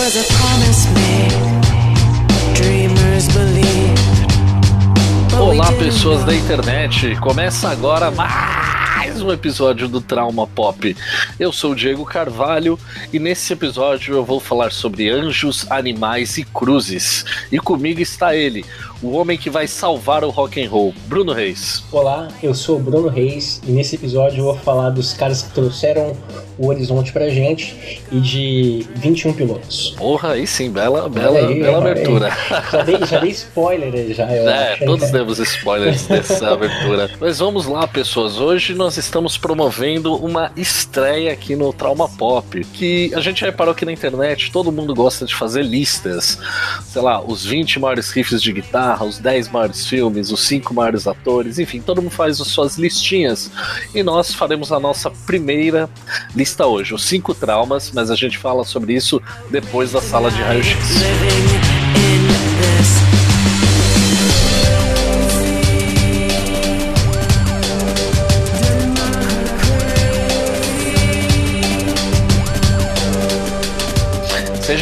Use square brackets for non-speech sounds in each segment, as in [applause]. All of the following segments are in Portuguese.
was a promise made. Dreamers believed. Olá, pessoas da internet! Começa agora mais um episódio do Trauma Pop. Eu sou o Diego Carvalho e nesse episódio eu vou falar sobre anjos, animais e cruzes. E comigo está ele, o homem que vai salvar o rock and roll, Bruno Reis. Olá, eu sou o Bruno Reis e nesse episódio eu vou falar dos caras que trouxeram o horizonte pra gente e de 21 pilotos. Porra, aí sim, bela, bela, aí, bela aí. abertura. Já dei, já dei spoiler aí, já, [laughs] É, acho. todos temos spoilers dessa abertura. Mas vamos lá, pessoas. Hoje nós estamos promovendo uma estreia aqui no Trauma Pop. Que a gente reparou que na internet todo mundo gosta de fazer listas. Sei lá, os 20 maiores riffs de guitarra, os 10 maiores filmes, os 5 maiores atores, enfim, todo mundo faz as suas listinhas. E nós faremos a nossa primeira lista hoje, os 5 traumas, mas a gente fala sobre isso depois da sala de raio-x.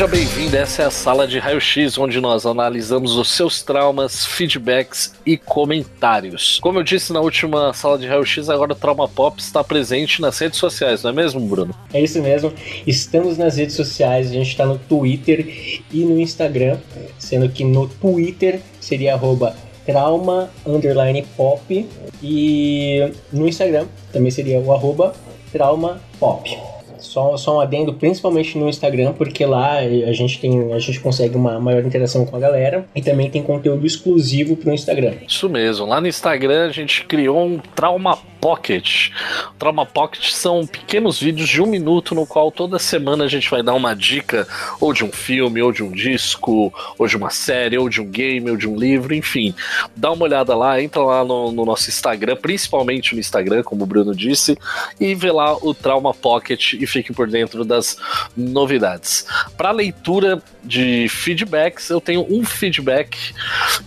Bem-vindo, essa é a sala de raio-x, onde nós analisamos os seus traumas, feedbacks e comentários. Como eu disse na última sala de raio-x, agora o Trauma Pop está presente nas redes sociais, não é mesmo, Bruno? É isso mesmo. Estamos nas redes sociais, a gente está no Twitter e no Instagram, sendo que no Twitter seria arroba trauma underline pop e no Instagram também seria o arroba trauma pop. Só, só um adendo, principalmente no Instagram, porque lá a gente tem, a gente consegue uma maior interação com a galera e também tem conteúdo exclusivo pro Instagram. Isso mesmo, lá no Instagram a gente criou um Trauma Pocket. O Trauma Pocket são pequenos vídeos de um minuto no qual toda semana a gente vai dar uma dica ou de um filme, ou de um disco, ou de uma série, ou de um game, ou de um livro, enfim. Dá uma olhada lá, entra lá no, no nosso Instagram, principalmente no Instagram, como o Bruno disse, e vê lá o Trauma Pocket e fique por dentro das novidades. Para leitura de feedbacks, eu tenho um feedback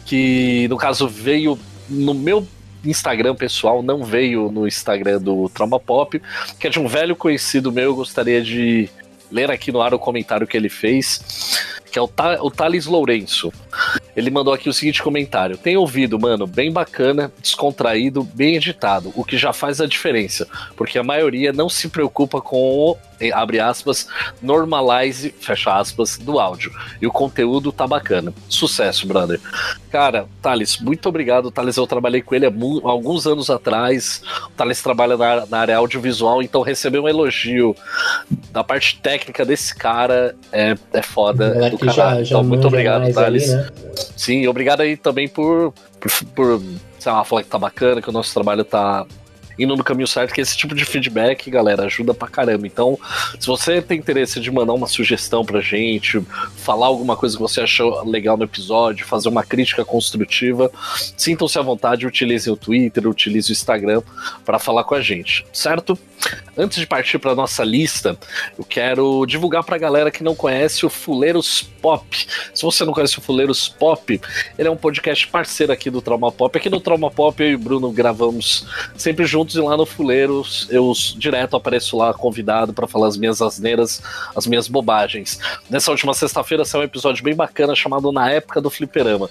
que no caso veio no meu Instagram pessoal, não veio no Instagram do Trauma Pop, que é de um velho conhecido meu, eu gostaria de ler aqui no ar o comentário que ele fez, que é o, Ta o Thales Lourenço. Ele mandou aqui o seguinte comentário: Tem ouvido, mano, bem bacana, descontraído, bem editado, o que já faz a diferença, porque a maioria não se preocupa com o, abre aspas, normalize, fecha aspas, do áudio. E o conteúdo tá bacana. Sucesso, brother. Cara, Thales, muito obrigado. Thales, eu trabalhei com ele há, alguns anos atrás. O Thales trabalha na, na área audiovisual, então receber um elogio da parte técnica desse cara é, é foda. É do caralho. Então, muito obrigado, Thales. né? Sim, obrigado aí também por, por, por, sei lá, falar que tá bacana, que o nosso trabalho tá indo no caminho certo, que esse tipo de feedback, galera, ajuda pra caramba. Então, se você tem interesse de mandar uma sugestão pra gente, falar alguma coisa que você achou legal no episódio, fazer uma crítica construtiva, sintam-se à vontade, utilize o Twitter, utilize o Instagram para falar com a gente, certo? Antes de partir para nossa lista, eu quero divulgar pra galera que não conhece o Fuleiros Pop. Se você não conhece o Fuleiros Pop, ele é um podcast parceiro aqui do Trauma Pop. Aqui no Trauma Pop, eu e o Bruno gravamos sempre juntos e lá no Fuleiros eu direto apareço lá convidado para falar as minhas asneiras, as minhas bobagens. Nessa última sexta-feira saiu um episódio bem bacana chamado Na Época do Fliperama,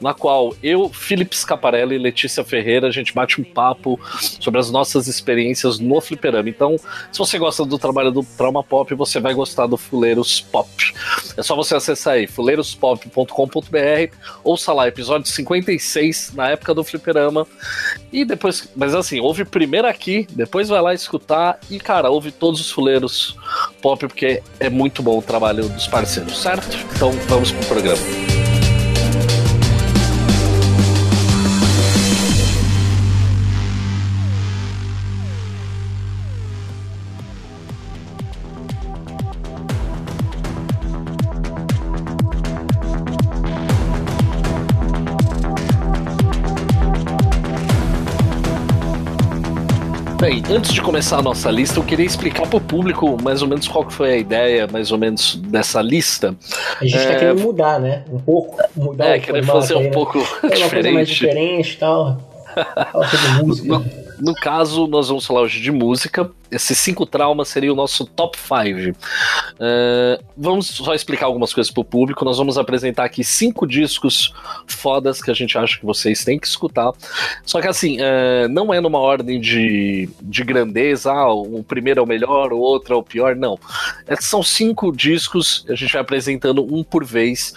na qual eu, Felipe Scaparelli e Letícia Ferreira, a gente bate um papo sobre as nossas experiências no fliperama. Então, se você gosta do trabalho do Trauma Pop, você vai gostar do Fuleiros Pop. É só você acessar aí fuleirospop.com.br, ouça lá, episódio 56, na época do fliperama. E depois, mas assim, ouve primeiro aqui, depois vai lá escutar e, cara, ouve todos os Fuleiros Pop, porque é muito bom o trabalho dos parceiros, certo? Então, vamos pro programa. Bem, antes de começar a nossa lista, eu queria explicar para o público mais ou menos qual que foi a ideia, mais ou menos, dessa lista. A gente tá É. querendo mudar, né? Um pouco. Mudar É, o querer formato fazer aí, um né? pouco Fazer uma coisa mais diferente. diferente e tal. [laughs] No, no caso, nós vamos falar hoje de música. Esses cinco traumas seria o nosso top 5. vamos só explicar algumas coisas pro público. Nós vamos apresentar aqui cinco discos fodas que a gente acha que vocês têm que escutar. Só que assim, uh, não é numa ordem de, de grandeza, ah, o primeiro é o melhor, o outro é o pior, não. É, são cinco discos, a gente vai apresentando um por vez.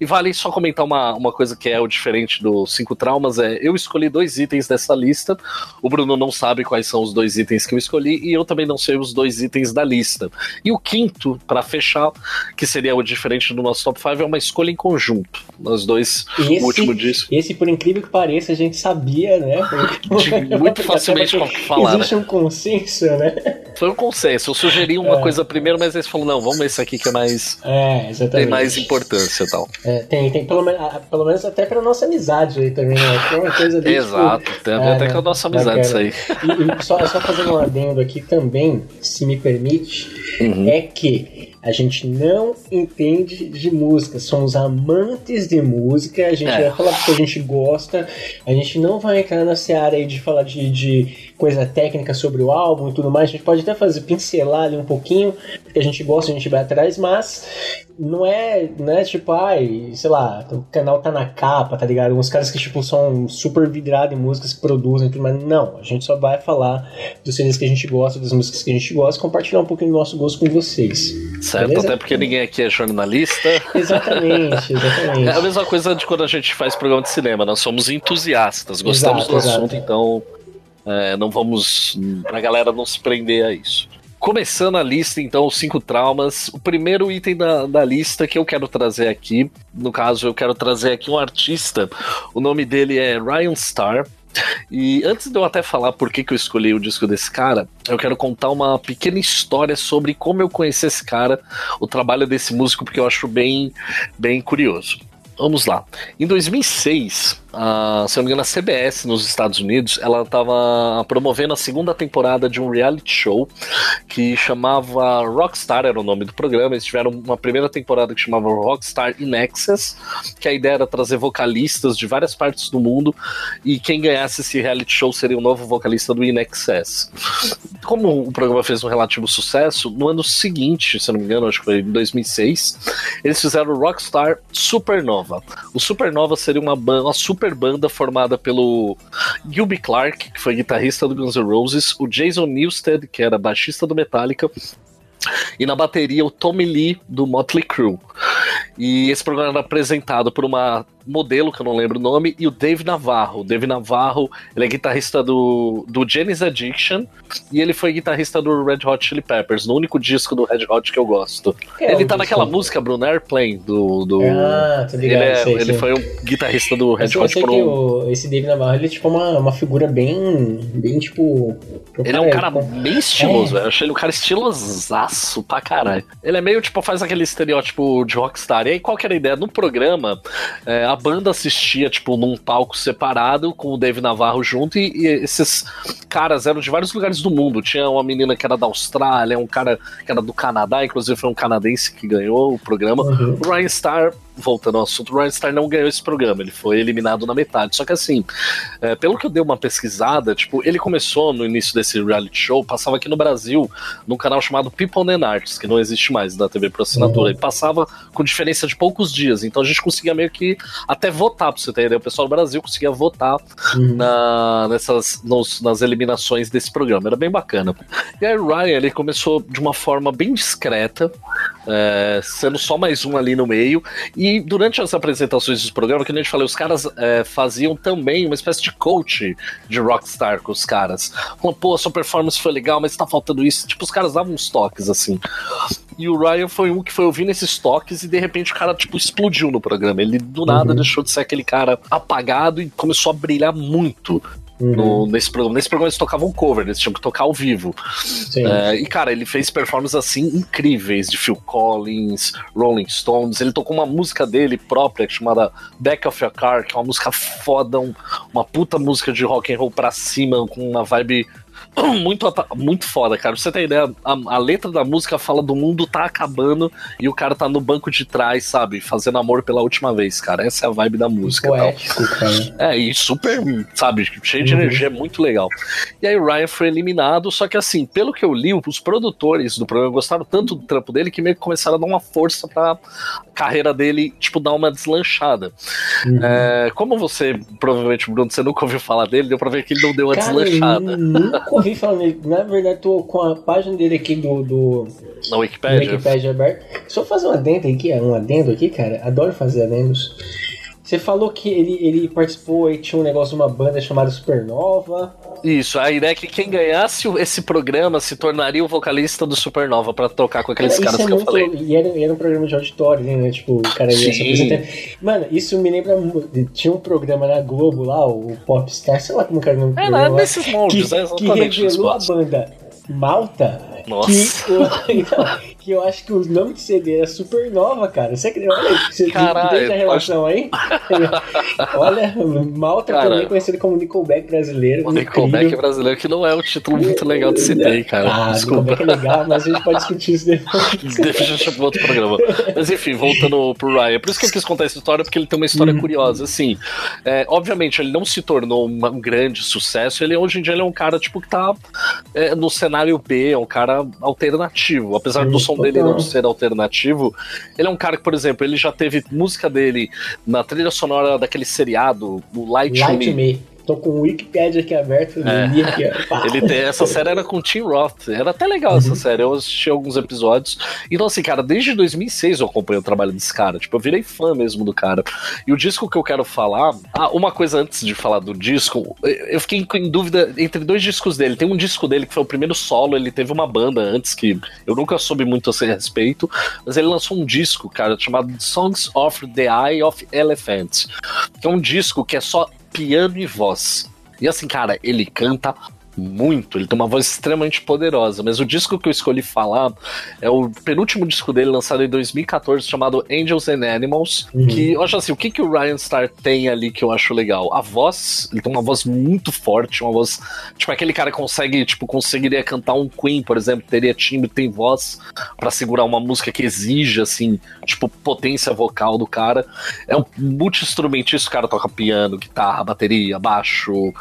E vale só comentar uma, uma coisa que é o diferente dos cinco traumas: é eu escolhi dois itens dessa lista. O Bruno não sabe quais são os dois itens que eu escolhi, e eu também não sei os dois itens da lista. E o quinto, para fechar, que seria o diferente do nosso top 5, é uma escolha em conjunto. Nós dois, Esse, o último disco. esse, por incrível que pareça, a gente sabia, né? [laughs] De- muito [laughs] facilmente Porque falar, né? Existe um consenso, né? Foi um consenso. Eu sugeri uma É. coisa primeiro, mas eles falaram: não, vamos esse aqui que é mais. É. Tem mais importância e tal. É, tem, tem pelo, ah, pelo menos até pra nossa amizade aí também, né? Foi uma coisa ali, Exato, tem a ver é, até né? com a nossa amizade isso aí. E, e só, só fazendo um adendo aqui também, se me permite, Uhum. é que a gente não entende de música, somos amantes de música, a gente É. vai falar porque a gente gosta, a gente não vai entrar na seara aí de falar de, de coisa técnica sobre o álbum e tudo mais, a gente pode até fazer pincelar ali um pouquinho, porque a gente gosta, a gente vai atrás, mas não é, não é tipo, ai, sei lá, o canal tá na capa, tá ligado? Uns caras que, tipo, são super vidrados em músicas que produzem e tudo, mas não, a gente só vai falar dos CDs que a gente gosta, das músicas que a gente gosta, compartilhar um pouquinho do nosso gosto com vocês. Certo, Beleza? até porque ninguém aqui é jornalista. [laughs] Exatamente, exatamente. É a mesma coisa de quando a gente faz programa de cinema, nós somos entusiastas, gostamos Exato, do exato. assunto, então é, não vamos. pra galera não se prender a isso. Começando a lista, então, os cinco traumas. O primeiro item da, da lista que eu quero trazer aqui, no caso, eu quero trazer aqui um artista. O nome dele é Ryan Starr. E antes de eu até falar por que, que eu escolhi o disco desse cara, eu quero contar uma pequena história sobre como eu conheci esse cara, o trabalho desse músico, porque eu acho bem, bem curioso. Vamos lá. Em 2006, a, se não me engano, a CBS nos Estados Unidos, ela estava promovendo a segunda temporada de um reality show que chamava Rockstar, era o nome do programa. Eles tiveram uma primeira temporada que chamava Rockstar in Excess, que a ideia era trazer vocalistas de várias partes do mundo e quem ganhasse esse reality show seria o novo vocalista do In Excess. Como o programa fez um relativo sucesso, no ano seguinte, se não me engano, acho que foi em 2006, eles fizeram Rockstar Supernova. O Supernova seria uma, uma super banda formada pelo Gilby Clark, que foi guitarrista do Guns N' Roses, o Jason Newsted, que era baixista do Metallica, e na bateria o Tommy Lee do Motley Crue. E esse programa era apresentado por uma modelo, que eu não lembro o nome, e o Dave Navarro. O Dave Navarro, ele é guitarrista do, do Janis Addiction, e ele foi guitarrista do Red Hot Chili Peppers, no único disco do Red Hot que eu gosto. É, ele o tá disco- naquela música, Bruno, Airplane, do... do... Ah, tô Ele, ligado, é- sei, ele sei. foi um guitarrista do Red Eu sei, eu Hot sei que um... o- esse David Navarro, ele é tipo uma, uma figura bem, bem tipo... Ele é um cara bem estiloso, É. velho. Eu achei ele um cara estilosaço pra caralho. Ele é meio, tipo, faz aquele estereótipo de rockstar. E aí, qual que era a ideia? No programa, é, a banda assistia, tipo, num palco separado, com o Dave Navarro junto, e, e esses caras eram de vários lugares do mundo. Tinha uma menina que era da Austrália, um cara que era do Canadá, inclusive foi um canadense que ganhou o programa. Uhum. O Ryan Starr, voltando ao assunto, o Ryan Starr não ganhou esse programa, ele foi eliminado na metade. Só que assim, é, pelo que eu dei uma pesquisada, tipo, ele começou no início desse reality show, passava aqui no Brasil, num canal chamado People and Arts, que não existe mais da TV por assinatura, Uhum. e passava com diferença de poucos dias. Então a gente conseguia meio que até votar, pra você ter ideia. O pessoal do Brasil conseguia votar Uhum. na, nessas, nos- nas eliminações desse programa. Era bem bacana. E aí o Ryan ele começou de uma forma bem discreta, é, sendo só mais um ali no meio. E durante as apresentações dos programas, que nem eu te falei, os caras é, faziam também uma espécie de coach de Rockstar com os caras. Falando, pô, sua performance foi legal, mas tá faltando isso. Tipo, os caras davam uns toques assim. E o Ryan foi um que foi ouvindo esses toques e de repente o cara, tipo, explodiu no programa. Ele do nada Uhum. deixou de ser aquele cara apagado e começou a brilhar muito. No- nesse programa. Nesse programa eles tocavam cover, eles tinham que tocar ao vivo. É, e, cara, ele fez performances assim incríveis de Phil Collins, Rolling Stones. Ele tocou uma música dele própria chamada Back of Your Car, que é uma música foda, um- uma puta música de rock and roll pra cima, com uma vibe [clears throat] muito, muito foda, cara. Pra você ter ideia, a, a letra da música fala do mundo tá acabando e o cara tá no banco de trás, sabe? Fazendo amor pela última vez, cara. Essa é a vibe da música. Poético. É, e super, sabe, cheio de Uhum. energia, muito legal. E aí o Ryan foi eliminado, só que assim, pelo que eu li, os produtores do programa gostaram tanto do trampo dele que meio que começaram a dar uma força pra carreira dele, tipo, dar uma deslanchada. Uhum. É, como você, provavelmente, Bruno, você nunca ouviu falar dele, deu pra ver que ele não deu uma Cara, deslanchada eu nunca ouvi falar nele. Na verdade, tô com a página dele aqui do, do, na Wikipedia. Wikipedia aberto. Só fazer um adendo aqui, um adendo aqui, cara. Adoro fazer adendos. Você falou que ele, ele participou e tinha um negócio de uma banda chamada Supernova. Isso, a ideia é que quem ganhasse esse programa se tornaria o vocalista do Supernova pra tocar com aqueles Cara, caras isso que é eu muito. falei. E era, era um programa de auditório, né? Tipo, o cara ia se Sim. apresentando. Mano, isso me lembra. Tinha um programa na Globo lá, o Popstar, sei lá como que era o nome do É, programa. não, lá, nesses moldes, que, é que exatamente nesse revelou a banda Malta. Nossa. Que, [laughs] então, que eu acho que o nome de CD era Supernova, cara. Você acredita? Olha aí, você Caralho, a relação aí? [laughs] Olha, Malta Cara. também conhecido como Nickelback brasileiro. O Nickelback incrível. brasileiro, que não é um título muito legal de ter, cara. Ah, Desculpa. Nickelback é legal, mas a gente pode discutir isso depois. Deixa eu chamar outro programa. Mas enfim, voltando pro Ryan. Por isso que eu quis contar essa história, porque ele tem uma história Uhum. curiosa. Assim, é, obviamente, ele não se tornou um grande sucesso. Ele hoje em dia ele é um cara, tipo, que tá é, no cenário B, é um cara alternativo. Apesar do Sim, dele total. não ser alternativo, ele é um cara que, por exemplo, ele já teve música dele na trilha sonora daquele seriado, o Light, Light Me. Me. Tô com o Wikipedia aqui aberto, É. li aqui. [laughs] Ele tem, essa série era com o Tim Roth. Era até legal essa série. Eu assisti alguns episódios. Então, assim, cara, desde 2006 eu acompanho o trabalho desse cara. Tipo, eu virei fã mesmo do cara. E o disco que eu quero falar. Ah, uma coisa antes de falar do disco. Eu fiquei em- dúvida entre dois discos dele. Tem um disco dele que foi o primeiro solo. Ele teve uma banda antes que eu nunca soube muito a seu respeito. Mas ele lançou um disco, cara, chamado Songs of the Eye of Elephant. Que é um disco que é só piano e voz. E assim, cara, ele canta muito, ele tem uma voz extremamente poderosa, mas o disco que eu escolhi falar é o penúltimo disco dele, lançado em 2014, chamado Angels and Animals, Uhum. que eu acho assim, o que, que o Ryan Starr tem ali que eu acho legal? A voz, ele tem uma voz muito forte, uma voz, tipo, aquele cara que consegue, tipo, conseguiria cantar um Queen, por exemplo, teria timbre, tem voz pra segurar uma música que exige, assim, tipo, potência vocal do cara. É um multi-instrumentista, o cara toca piano, guitarra, bateria, baixo,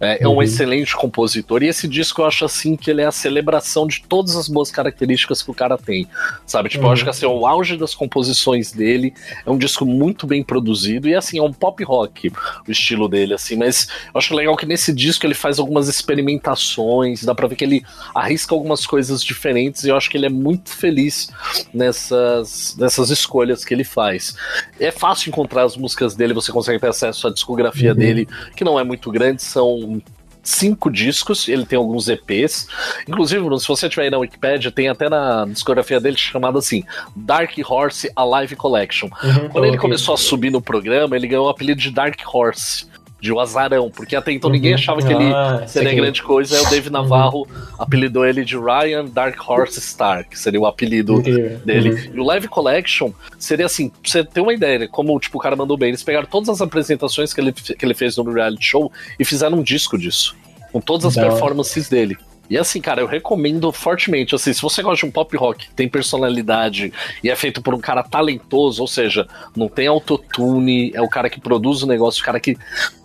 é, é um Uhum. excelente compositor. E esse disco eu acho assim que ele é a celebração de todas as boas características que o cara tem. Sabe? Tipo, eu Uhum. acho que assim, é o auge das composições dele. É um disco muito bem produzido. E assim, é um pop rock o estilo dele, assim. Mas eu acho legal que nesse disco ele faz algumas experimentações. Dá pra ver que ele arrisca algumas coisas diferentes. E eu acho que ele é muito feliz nessas, nessas escolhas que ele faz. É fácil encontrar as músicas dele, você consegue ter acesso à discografia Uhum. dele, que não é muito grande, são cinco discos, ele tem alguns EPs. Inclusive, se você tiver aí na Wikipedia, tem até na discografia dele chamada assim, Dark Horse Alive Collection. Uhum, Quando ele ok. começou a subir no programa, ele ganhou o apelido de Dark Horse. De o azarão, porque até então ninguém Uhum. achava que ele Ah, seria grande coisa. Aí o Dave Navarro apelidou ele de Ryan Dark Horse Star, que seria o apelido Incrível. dele. Uhum. E o Live Collection seria assim, pra você ter uma ideia, né? Como tipo, o cara mandou bem, eles pegaram todas as apresentações que ele, que ele fez no reality show e fizeram um disco disso. Com todas as performances dele. E assim, cara, eu recomendo fortemente. Assim, se você gosta de um pop rock tem personalidade e é feito por um cara talentoso, ou seja, não tem autotune, é o cara que produz o negócio, o cara que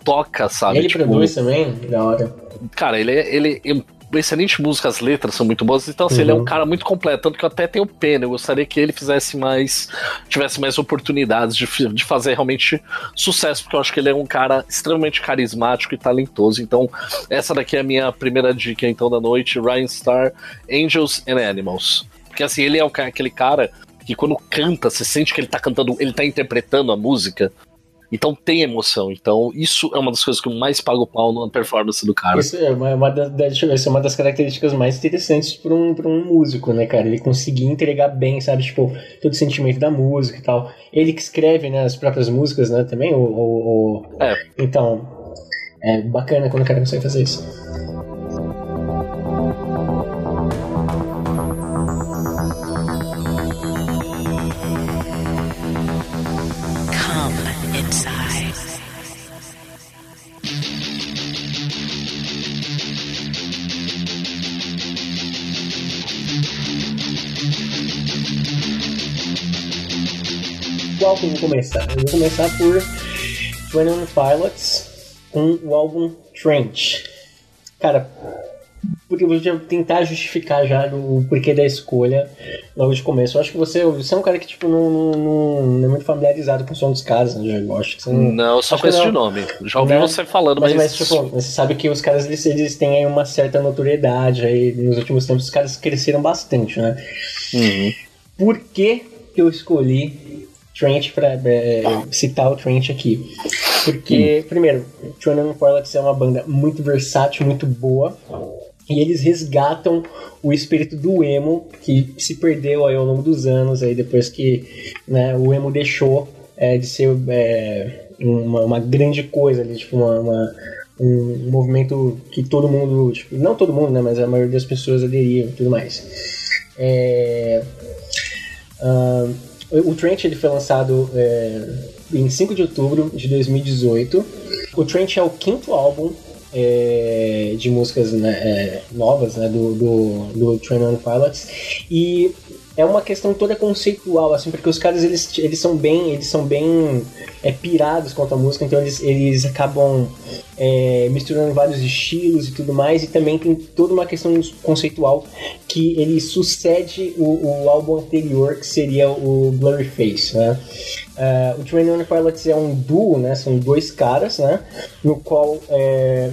toca, sabe? Ele Tipo, produz também? Da hora. Cara, ele é, ele excelente música, as letras são muito boas, então assim, ele é um Uhum. cara muito completo, tanto que eu até tenho pena, eu gostaria que ele fizesse mais, tivesse mais oportunidades de, de fazer realmente sucesso, porque eu acho que ele é um cara extremamente carismático e talentoso, então essa daqui é a minha primeira dica então da noite, Ryan Starr, Angels and Animals, porque assim, ele é aquele cara que quando canta, você sente que ele tá cantando, ele tá interpretando a música, então tem emoção. Então, isso é uma das coisas que eu mais pago o pau na performance do cara. Isso é uma, uma da- da- deixa eu ver, isso é uma das características mais interessantes para um, pra um músico, né, cara? Ele conseguir entregar bem, sabe? Tipo, todo o sentimento da música e tal. Ele que escreve, né, as próprias músicas, né, também? Ou, ou- ou- É. Então, é bacana quando o cara consegue fazer isso. Qual que eu vou começar? Eu vou começar por 21 Pilots com o álbum Trench. Cara, porque eu vou tentar justificar já o porquê da escolha logo de começo. Eu acho que você, você é um cara que tipo, não, não, não é muito familiarizado com o som dos caras, né? Eu acho que você não. Não, só conheço de nome. Já ouvi você falando, mas. Mas, mas tipo, você sabe que os caras eles, eles têm aí uma certa notoriedade aí. Nos últimos tempos os caras cresceram bastante, né? Uhum. Por que, que eu escolhi Trent para é, citar o Trent aqui? Porque, hum. primeiro, Twenty Pilots é uma banda muito versátil, muito boa. E eles resgatam o espírito do emo que se perdeu aí ao longo dos anos, aí depois que né, o emo deixou é, de ser é, uma, uma, grande coisa ali, tipo uma, uma um movimento que todo mundo, tipo, não todo mundo, né, mas a maioria das pessoas aderiam e tudo mais. É, uh, o Trent ele foi lançado é, em 5 de outubro de 2018. O Trent é o quinto álbum é, de músicas né, é, novas né, do, do, do Train on Pilots e é uma questão toda conceitual, assim, porque os caras eles, eles são bem, eles são bem é, pirados quanto à música, então eles, eles acabam é, misturando vários estilos e tudo mais, e também tem toda uma questão conceitual que ele sucede o, o álbum anterior, que seria o Blurry Face, né? Uh, o Train on Pilots é um duo, né? São dois caras, né? No qual é,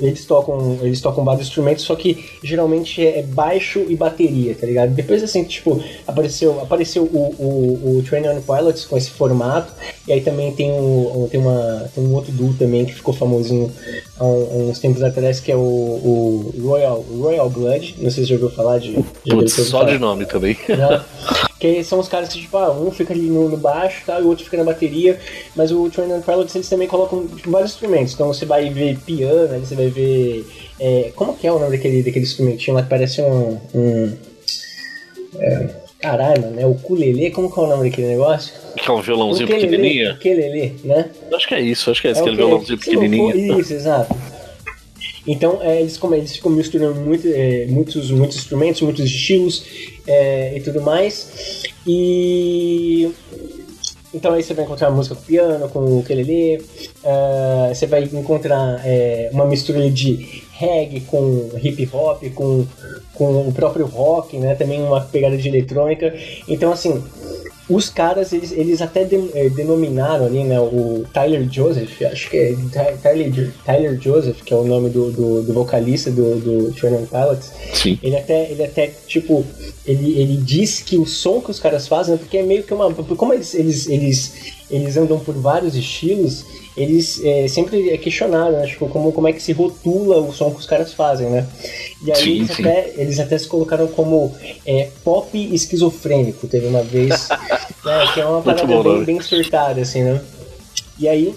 eles tocam, eles tocam vários instrumentos, só que geralmente é baixo e bateria, tá ligado? Depois assim, tipo, apareceu, apareceu o, o, o Train on Pilots com esse formato, e aí também tem, um, tem, uma, tem um outro duo também que ficou famosinho há uns tempos atrás, que é o, o Royal, Royal Blood, não sei se você já ouviu falar de... Putz, só falar. de nome também. Não. [laughs] Que são os caras que, tipo, ah, um fica ali no, no baixo tá, e o outro fica na bateria, mas o Train on Pilots eles também colocam tipo, vários instrumentos, então você vai ver piano, você vai ver. É, como que é o nome daquele, daquele instrumentinho lá que parece um. um é, caralho, mano, é o ukulele, como que é o nome daquele negócio? Que é um violãozinho ukulele, pequenininho? Ukulele, né? Acho que é isso, acho que é esse, é aquele violãozinho pequenininho. Isso, exato. Então, é, eles, como, eles ficam misturando muito, é, muitos, muitos instrumentos, muitos estilos é, e tudo mais. E então aí você vai encontrar música com piano, com o ukulele, uh, você vai encontrar é, uma mistura de reggae com hip hop, com, com o próprio rock, né? Também uma pegada de eletrônica. Então assim, os caras, eles, eles até de, é, denominaram ali, né, o Tyler Joseph, acho que é Tyler, Tyler Joseph, que é o nome do, do, do vocalista do, do Twenty Pilots. Sim. Ele até, ele até, tipo, ele, ele diz que o som que os caras fazem, porque é meio que uma. Como eles, eles, eles, eles andam por vários estilos, eles é, sempre é questionaram, né? Tipo, como, como é que se rotula o som que os caras fazem, né? E aí sim, eles, sim. Até, eles até se colocaram como é, pop esquizofrênico, teve uma vez, [laughs] né, que é uma parada bem, bem surtada, assim, né? E aí,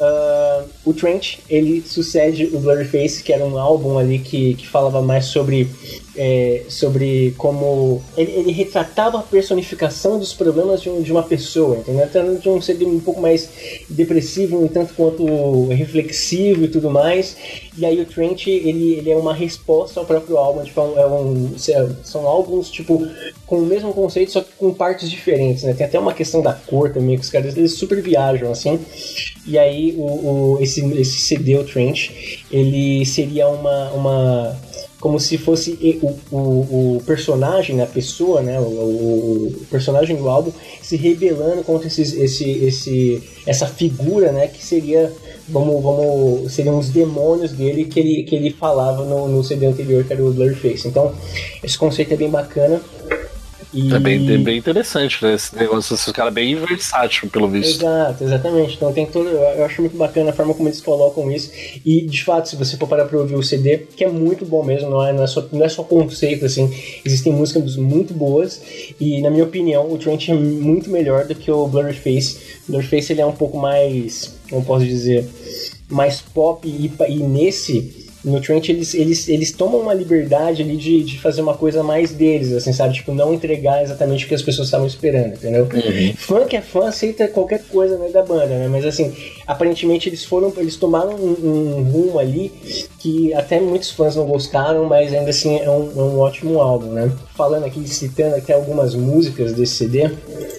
uh, o Trent, ele sucede o Blurryface, que era um álbum ali que, que falava mais sobre é, sobre como ele, ele, retratava a personificação dos problemas de, um, de uma pessoa, entendeu? Então, de um ser um pouco mais depressivo, um tanto quanto reflexivo e tudo mais. E aí o Trent, ele, ele é uma resposta ao próprio álbum, tipo, é um, são álbuns, tipo, com o mesmo conceito, só que com partes diferentes, né? Tem até uma questão da cor também, que os caras, eles super viajam, assim. E aí o, o esse, esse CD, o Trent, ele seria uma... uma como se fosse o, o, o personagem, a pessoa, né, o, o, personagem do álbum se rebelando contra esses, esse, esse, essa figura, né, que seria, vamos, vamos, seriam os demônios dele que ele, que ele falava no, no CD anterior, que era o Blurface. Então, esse conceito é bem bacana. E... É bem, é bem interessante, né? Esse negócio, esse cara é bem versátil, pelo visto. Exato, exatamente. Então tem todo. Eu acho muito bacana a forma como eles colocam isso. E de fato, se você for parar pra ouvir o CD, que é muito bom mesmo, não é, não é, só, não é só conceito, assim. Existem músicas muito boas. E na minha opinião, o Trent é muito melhor do que o Blurryface. O Blurryface ele é um pouco mais. Como posso dizer? Mais pop e, e nesse no Trent eles, eles, eles tomam uma liberdade ali de, de fazer uma coisa mais deles, assim, sabe? Tipo, não entregar exatamente o que as pessoas estavam esperando, entendeu? Uhum. Fã que é fã aceita qualquer coisa né, da banda, né? Mas assim, aparentemente eles foram, eles tomaram um, um rumo ali que até muitos fãs não gostaram, mas ainda assim é um, é um ótimo álbum, né? Falando aqui, citando aqui algumas músicas desse CD,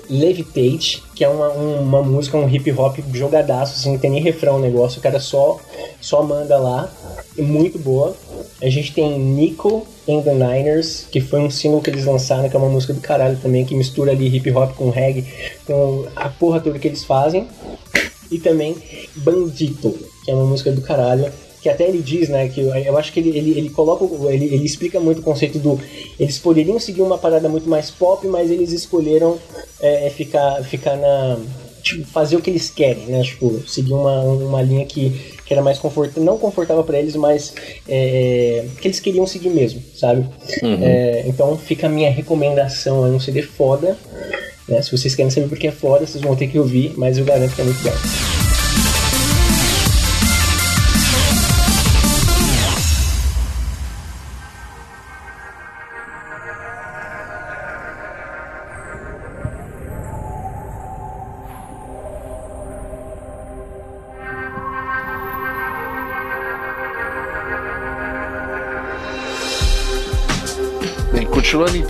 Levitate, que é uma, uma música, um hip hop jogadaço, assim, não tem nem refrão o negócio, o cara só, só manda lá, muito boa. A gente tem Nico and the Niners, que foi um single que eles lançaram, que é uma música do caralho também, que mistura ali hip hop com reggae, com a porra toda que eles fazem. E também Bandito, que é uma música do caralho, que até ele diz, né, que eu, acho que ele, ele, ele coloca, ele, ele explica muito o conceito do. Eles poderiam seguir uma parada muito mais pop, mas eles escolheram é, ficar, ficar na. Tipo, fazer o que eles querem, né? Tipo, seguir uma, uma linha que, que era mais confortável, não confortável para eles, mas é, que eles queriam seguir mesmo, sabe? Uhum. É, então fica a minha recomendação, é um CD foda. Né? Se vocês querem saber por que é foda, vocês vão ter que ouvir, mas eu garanto que é muito bom.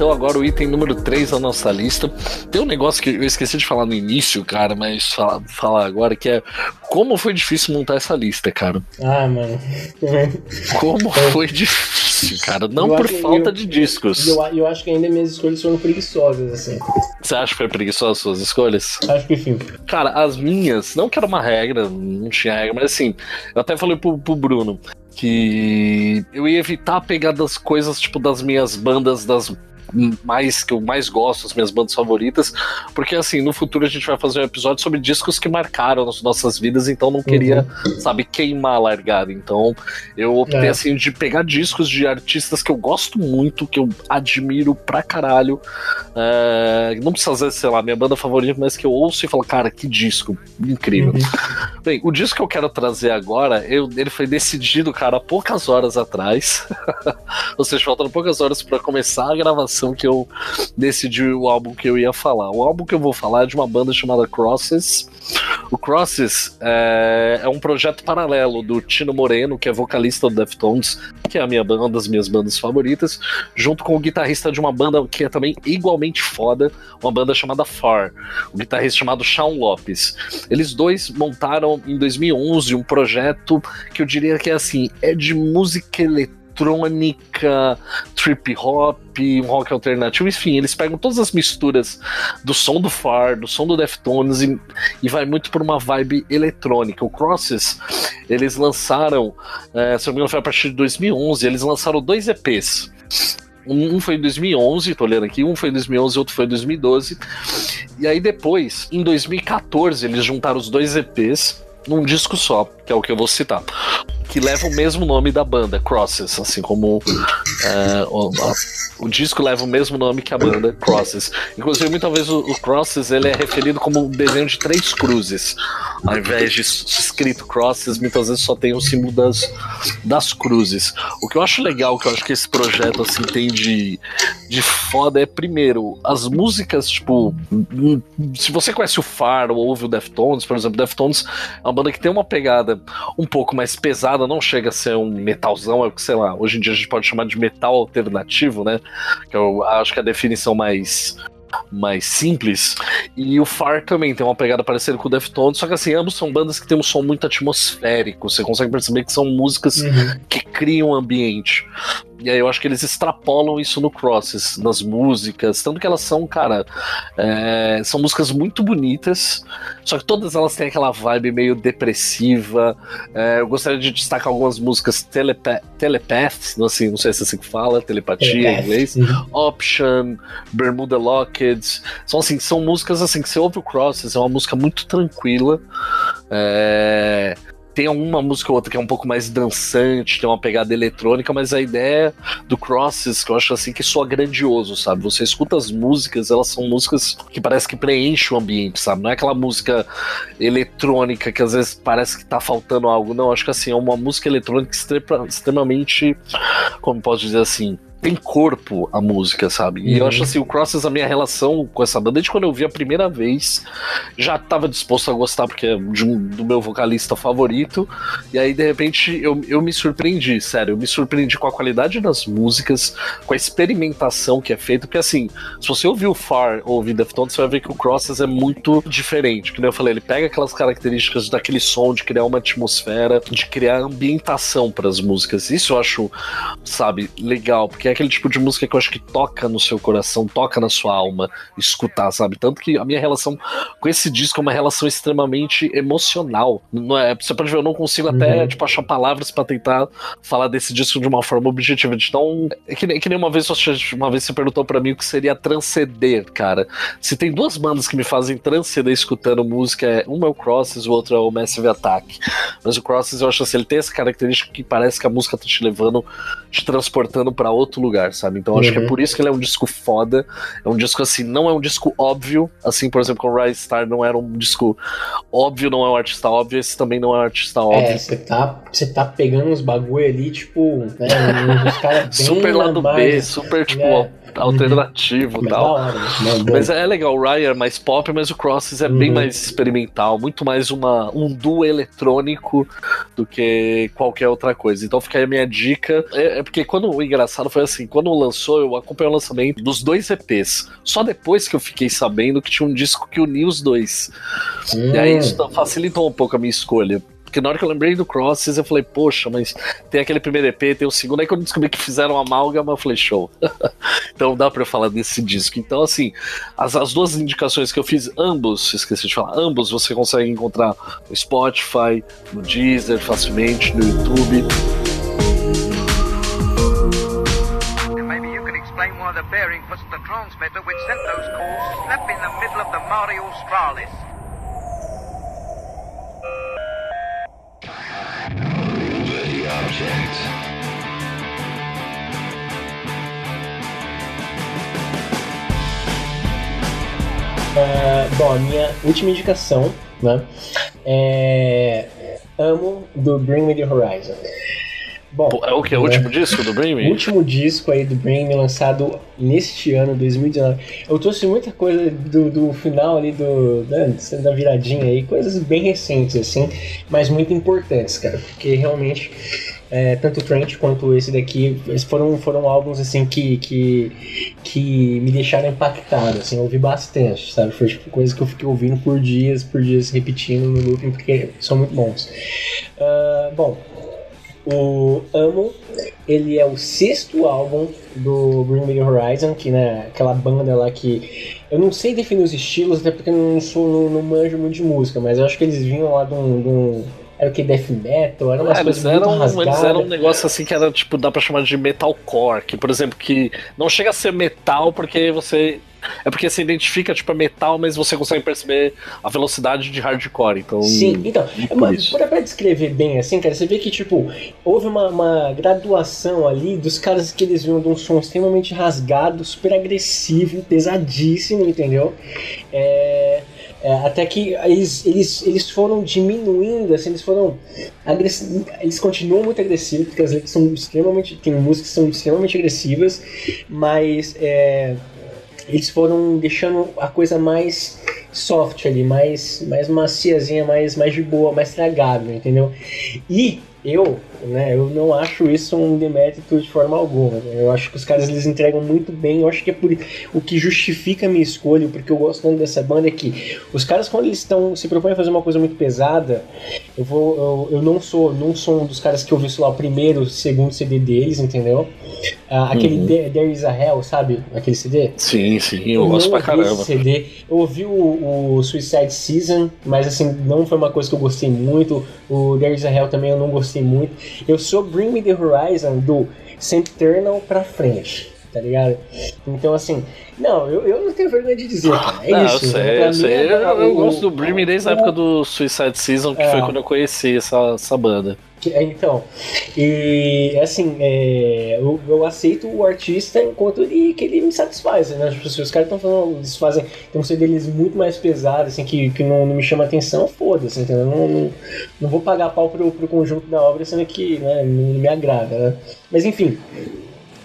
Então agora o item número 3 da nossa lista. Tem um negócio que eu esqueci de falar no início, cara, mas falar, falar agora que é como foi difícil montar essa lista, cara. Ah, mano. Como [laughs] foi difícil, cara. Não Eu por falta eu- de discos. Eu, eu acho que ainda minhas escolhas foram preguiçosas, assim. Você acha que foi preguiçoso as suas escolhas? Acho que sim. Cara, as minhas, não que era uma regra, não tinha regra, mas assim, eu até falei pro, pro Bruno que eu ia evitar pegar das coisas, tipo, das minhas bandas, das mais que eu mais gosto, as minhas bandas favoritas, porque assim, no futuro a gente vai fazer um episódio sobre discos que marcaram as nossas vidas, então não queria, sabe, queimar a largada. Então eu optei É. assim de pegar discos de artistas que eu gosto muito, que eu admiro pra caralho. É, não precisa ser, sei lá, minha banda favorita, mas que eu ouço e falo, cara, que disco incrível. Uhum. Bem, o disco que eu quero trazer agora, eu- ele foi decidido, cara, há poucas horas atrás. [laughs] Ou seja, faltando poucas horas pra começar a gravação que eu decidi o álbum que eu ia falar. O álbum que eu vou falar é de uma banda chamada Crosses. O Crosses é, é um projeto paralelo do Tino Moreno, que é vocalista do Deftones, que é a minha banda, uma das minhas bandas favoritas, junto com o guitarrista de uma banda que é também igualmente foda, uma banda chamada Far, o guitarrista chamado Shawn Lopes. Eles dois montaram em 2011 um projeto que eu diria que é assim, é de música eletrônica, trip hop, um rock alternativo, enfim, eles pegam todas as misturas do som do Far, do som do Deftones e, e vai muito por uma vibe eletrônica. O Crosses, eles lançaram, eh, se não me engano foi a partir de 2011, eles lançaram dois EPs. Um foi em 2011, tô olhando aqui, um foi em 2011 e outro foi em 2012. E aí depois, em 2014, eles juntaram os dois EPs num disco só, que é o que eu vou citar. Que leva o mesmo nome da banda, Crosses, assim como é, o, o disco leva o mesmo nome que a banda, Crosses. Inclusive, muitas vezes o, o Crosses ele é referido como um desenho de três cruzes. Ao invés de escrito Crosses, muitas vezes só tem o símbolo das, das cruzes. O que eu acho legal, que eu acho que esse projeto assim tem de, de foda é, primeiro, as músicas, tipo, hum, se você conhece o Far ou ouve o Deftones, por exemplo, Deftones é uma banda que tem uma pegada um pouco mais pesada, não chega a ser um metalzão, é o que, sei lá, hoje em dia a gente pode chamar de metal alternativo, né? Que eu acho que é a definição mais mais simples. E o Far também tem uma pegada parecida com o Deftones, só que assim, ambos são bandas que têm um som muito atmosférico. Você consegue perceber que são músicas Uhum. que criam ambiente. E aí eu acho que eles extrapolam isso no Crosses, nas músicas, tanto que elas são, cara, é, são músicas muito bonitas, só que todas elas têm aquela vibe meio depressiva. É, eu gostaria de destacar algumas músicas telepa Telepath, não, assim, não sei se é assim que fala, telepatia em inglês. Uhum. Option, Bermuda Locked. São assim, são músicas assim que você ouve o Crosses, é uma música muito tranquila. É, tem uma música ou outra que é um pouco mais dançante, tem uma pegada eletrônica, mas a ideia do Crosses, que eu acho assim que soa grandioso, sabe? Você escuta as músicas, elas são músicas que parece que preenchem o ambiente, sabe? Não é aquela música eletrônica que às vezes parece que tá faltando algo, não. Acho que assim, é uma música eletrônica extremamente, como posso dizer assim, tem corpo a música, sabe? E eu acho assim, o Crosses, a minha relação com essa banda, desde quando eu vi a primeira vez, já tava disposto a gostar, porque é de um, do meu vocalista favorito. E aí, de repente, eu, eu me surpreendi, sério. Eu me surpreendi com a qualidade das músicas, com a experimentação que é feita. Porque assim, se você ouvir o Far ou ouvir Deftones, você vai ver que o Crosses é muito diferente. Como eu falei, ele pega aquelas características daquele som, de criar uma atmosfera, de criar ambientação para as músicas. Isso eu acho, sabe, legal, porque é aquele tipo de música que eu acho que toca no seu coração, toca na sua alma, escutar, sabe? Tanto que a minha relação com esse disco é uma relação extremamente emocional. Não é, você pode ver, eu não consigo uhum. até tipo, achar palavras para tentar falar desse disco de uma forma objetiva. Então, é que, é que nem uma vez, uma vez você perguntou para mim o que seria transcender, cara. Se tem duas bandas que me fazem transcender escutando música, é, uma é o Crosses, o outro é o Massive Attack. Mas o Crosses, eu acho assim, ele tem essa característica que parece que a música tá te levando, te transportando para outro lugar, sabe? Então acho que é uhum. por isso que ele é um disco foda. É um disco assim, não é um disco óbvio. Assim, por exemplo, com o Rise Star não era um disco óbvio, não é um artista óbvio, esse também não é um artista é, óbvio. É, você tá, tá pegando uns bagulho ali, tipo, né, uns caras [laughs] Super lado B, super, tipo, é alternativo e tal. Hora, mas é legal, o Ryan é mais pop, mas o Crosses é uhum. bem mais experimental, muito mais uma, um duo eletrônico do que qualquer outra coisa. Então fica aí a minha dica. É, é, porque quando o engraçado foi assim, quando lançou, eu acompanhei o lançamento dos dois EPs. Só depois que eu fiquei sabendo que tinha um disco que unia os dois. Hum. E aí isso facilitou um pouco a minha escolha. Porque na hora que eu lembrei do Crosses, eu falei, poxa, mas tem aquele primeiro EP, tem o segundo. Aí quando eu descobri que fizeram amálgama, eu falei, show. [laughs] então dá pra eu falar desse disco. Então, assim, as, as duas indicações que eu fiz, ambos, esqueci de falar, ambos você consegue encontrar no Spotify, no Deezer, facilmente, no YouTube. bearing puts the transmitter which sent those calls slap in the middle of the Mare Australis. Uh, bom, a minha última indicação, né? É. Amo do Bring Me the Horizon. Bom, é o que? O né? último disco do Bring Me? O último disco aí do Bring Me lançado neste ano, 2019. Eu trouxe muita coisa do, do final ali do né, da viradinha aí, coisas bem recentes assim, mas muito importantes, cara, porque realmente é, tanto Trent quanto esse daqui foram, foram álbuns assim que, que, que me deixaram impactado, assim, eu ouvi bastante, sabe? Foi tipo coisa que eu fiquei ouvindo por dias, por dias repetindo no looping porque são muito bons. Uh, bom, o Amo, ele é o sexto álbum do Bring Me The Horizon, que né, aquela banda lá que eu não sei definir os estilos, até porque eu não sou não manjo muito de música, mas eu acho que eles vinham lá de um, de um era o que? Death Metal? Era umas é, coisas eles eram, Eles eram um negócio assim que era, tipo, dá pra chamar de metalcore, que, por exemplo, que não chega a ser metal porque você é porque você identifica, tipo, é metal, mas você consegue perceber a velocidade de hardcore. Então, Sim, então, é pra descrever bem assim, cara, você vê que, tipo, houve uma, uma graduação ali dos caras que eles vinham de um som extremamente rasgado, super agressivo, pesadíssimo, entendeu? É é, até que eles, eles, eles foram diminuindo, assim, eles foram agressivos, eles continuam muito agressivos, porque as letras são extremamente, tem músicas que são extremamente agressivas, mas é, eles foram deixando a coisa mais soft ali, mais, mais maciazinha, mais, mais de boa, mais tragável, entendeu? E eu, né, eu não acho isso um demérito de forma alguma. Né? Eu acho que os caras eles entregam muito bem. Eu acho que é por o que justifica a minha escolha, porque eu gosto tanto dessa banda é que os caras quando eles estão se propõem a fazer uma coisa muito pesada, eu vou eu, eu não sou não sou um dos caras que ouviu lá o primeiro, o segundo CD deles, entendeu? Ah, aquele uhum. There Is a Hell, sabe? Aquele CD? Sim, sim, eu, eu gosto pra caramba. CD. Eu ouvi o, o Suicide Season, mas assim, não foi uma coisa que eu gostei muito. O There Is a Hell também eu não gostei muito. Eu sou Bring Me The Horizon do Sempiternal pra frente. Tá ligado? Então, assim, não, eu, eu não tenho vergonha de dizer, cara. É [laughs] não, isso. eu sei, Pra eu sei. é- Eu, eu gosto do Britney desde a época do Suicide Season, que É. foi quando eu conheci essa, essa banda. É, Então, e assim, é, eu, eu aceito o artista enquanto ele, que ele me satisfaz, né? Tipo, se os caras estão falando, eles fazem, tem um CD deles muito mais pesado, assim, que, que não, não me chama atenção, foda-se, entendeu? Não, não, não vou pagar pau pro, pro conjunto da obra, sendo que né, não me agrada, né? Mas enfim.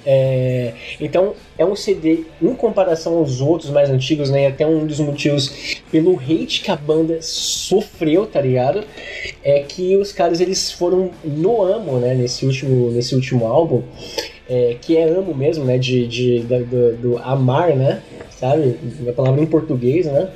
É, então é um CD em comparação aos outros mais antigos, né? Até um dos motivos pelo hate que a banda sofreu, tá ligado? é que os caras eles foram no amo, né, nesse último, nesse último álbum, é, que é amo mesmo, né, de, de, da- do, do amar, né, sabe, a palavra em português, né,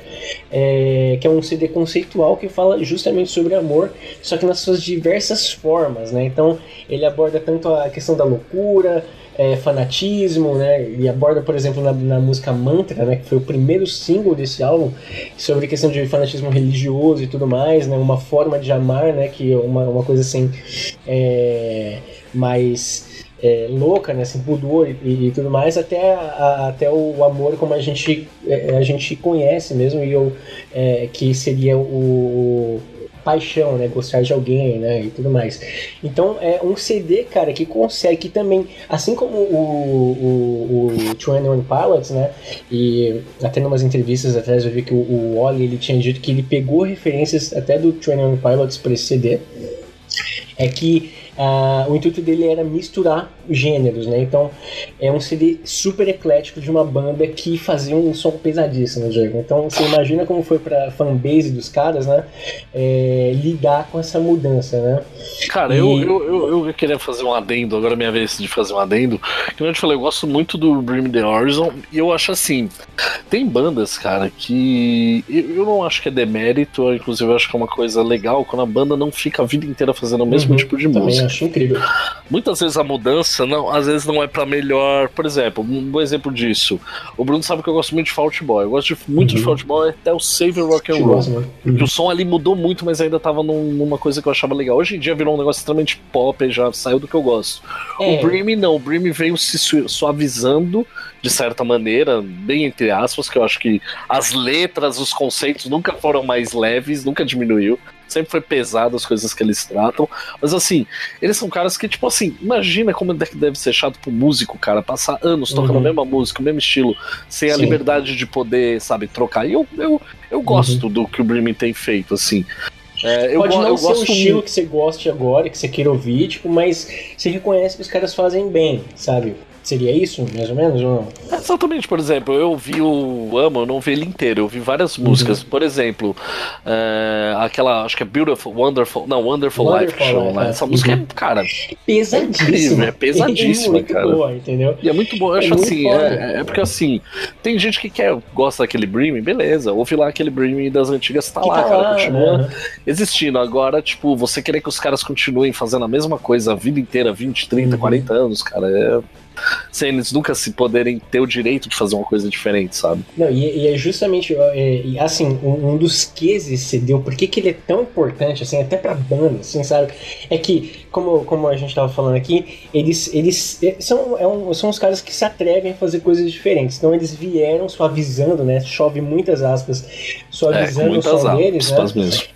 é, que é um CD conceitual que fala justamente sobre amor, só que nas suas diversas formas, né, então ele aborda tanto a questão da loucura, é, fanatismo, né? E aborda, por exemplo, na, na música Mantra, né? Que foi o primeiro single desse álbum, sobre questão de fanatismo religioso e tudo mais, né? Uma forma de amar, né? Que é uma, uma coisa assim, é, mais é, louca, né? Sem pudor e, e tudo mais, até, a- até o amor como a gente, é, a gente conhece mesmo, e o, é, que seria o paixão, né? Gostar de alguém, né? E tudo mais. Então é um CD, cara, que consegue que também, assim como o, o, o 21 Pilots, né? E até numas entrevistas atrás eu vi que o, o Oli ele tinha dito que ele pegou referências até do 21 Pilots para esse CD. É que ah, o intuito dele era misturar gêneros, né? Então é um CD super eclético de uma banda que fazia um som pesadíssimo, Diego. Então você imagina como foi pra fanbase dos caras, né? É, lidar com essa mudança, né? Cara, E- eu, eu, eu, eu queria fazer um adendo, agora é minha vez de fazer um adendo. Que eu te falei, eu gosto muito do Me the Horizon e eu acho assim: tem bandas, cara, que eu, não acho que é demérito, inclusive eu acho que é uma coisa legal quando a banda não fica a vida inteira fazendo o mesmo Uhum, tipo de música. Acho incrível. Muitas vezes a mudança, não, às vezes não é pra melhor. Por exemplo, um bom exemplo disso. O Bruno sabe que eu gosto muito de Fault Boy. Eu gosto de- muito de Uhum. Fault Boy até o Save Rock and Roll. Né? Que o som ali mudou muito, mas ainda tava num- numa coisa que eu achava legal. Hoje em dia virou um negócio extremamente pop e já saiu do que eu gosto. É, O Brim não, o Brim veio se su- suavizando de certa maneira, bem entre aspas, que eu acho que as letras, os conceitos nunca foram mais leves, nunca diminuiu. Sempre foi pesado as coisas que eles tratam. Mas assim, eles são caras que, tipo assim, imagina como deve ser chato pro músico, cara, passar anos tocando Uhum. a mesma música, o mesmo estilo, sem a Sim. liberdade de poder, sabe, trocar. E eu, eu, eu gosto do que o Brim tem feito, assim. É, eu, Pode go- não eu ser o estilo muito. que você goste agora, que você queira ouvir, tipo, mas você reconhece que os caras fazem bem, sabe? Seria isso, mais ou menos, ou não? Exatamente, por exemplo, eu vi o Amo, eu não vi ele inteiro, eu vi várias músicas. Por exemplo, é, aquela, acho que é Beautiful, Wonderful, não, Wonderful, Life Wonderful Show, Life, né? é. Essa música Uhum. é, cara, Pesadíssima. [laughs] É pesadíssima, muito cara. boa, entendeu? e é muito bom. Eu É acho assim, é, é porque assim, tem gente que quer, gosta daquele Brim, beleza, ouve lá aquele Brim das antigas, tá Que lá, tá cara, lá, continua né? existindo. Agora, tipo, você querer que os caras continuem fazendo a mesma coisa a vida inteira, 20, 30, Uhum. 40 anos, cara, é. Sem eles nunca se poderem ter o direito de fazer uma coisa diferente, sabe? Não, e, e é justamente, é, assim, um, um dos queses se deu, por que que ele é tão importante, assim, até pra banda, assim, sabe? É que, como, como a gente tava falando aqui, eles, eles é, são, é um- são os caras que se atrevem a fazer coisas diferentes. Então eles vieram suavizando, né? Chove muitas aspas, É, suavizando o muitas som deles, né?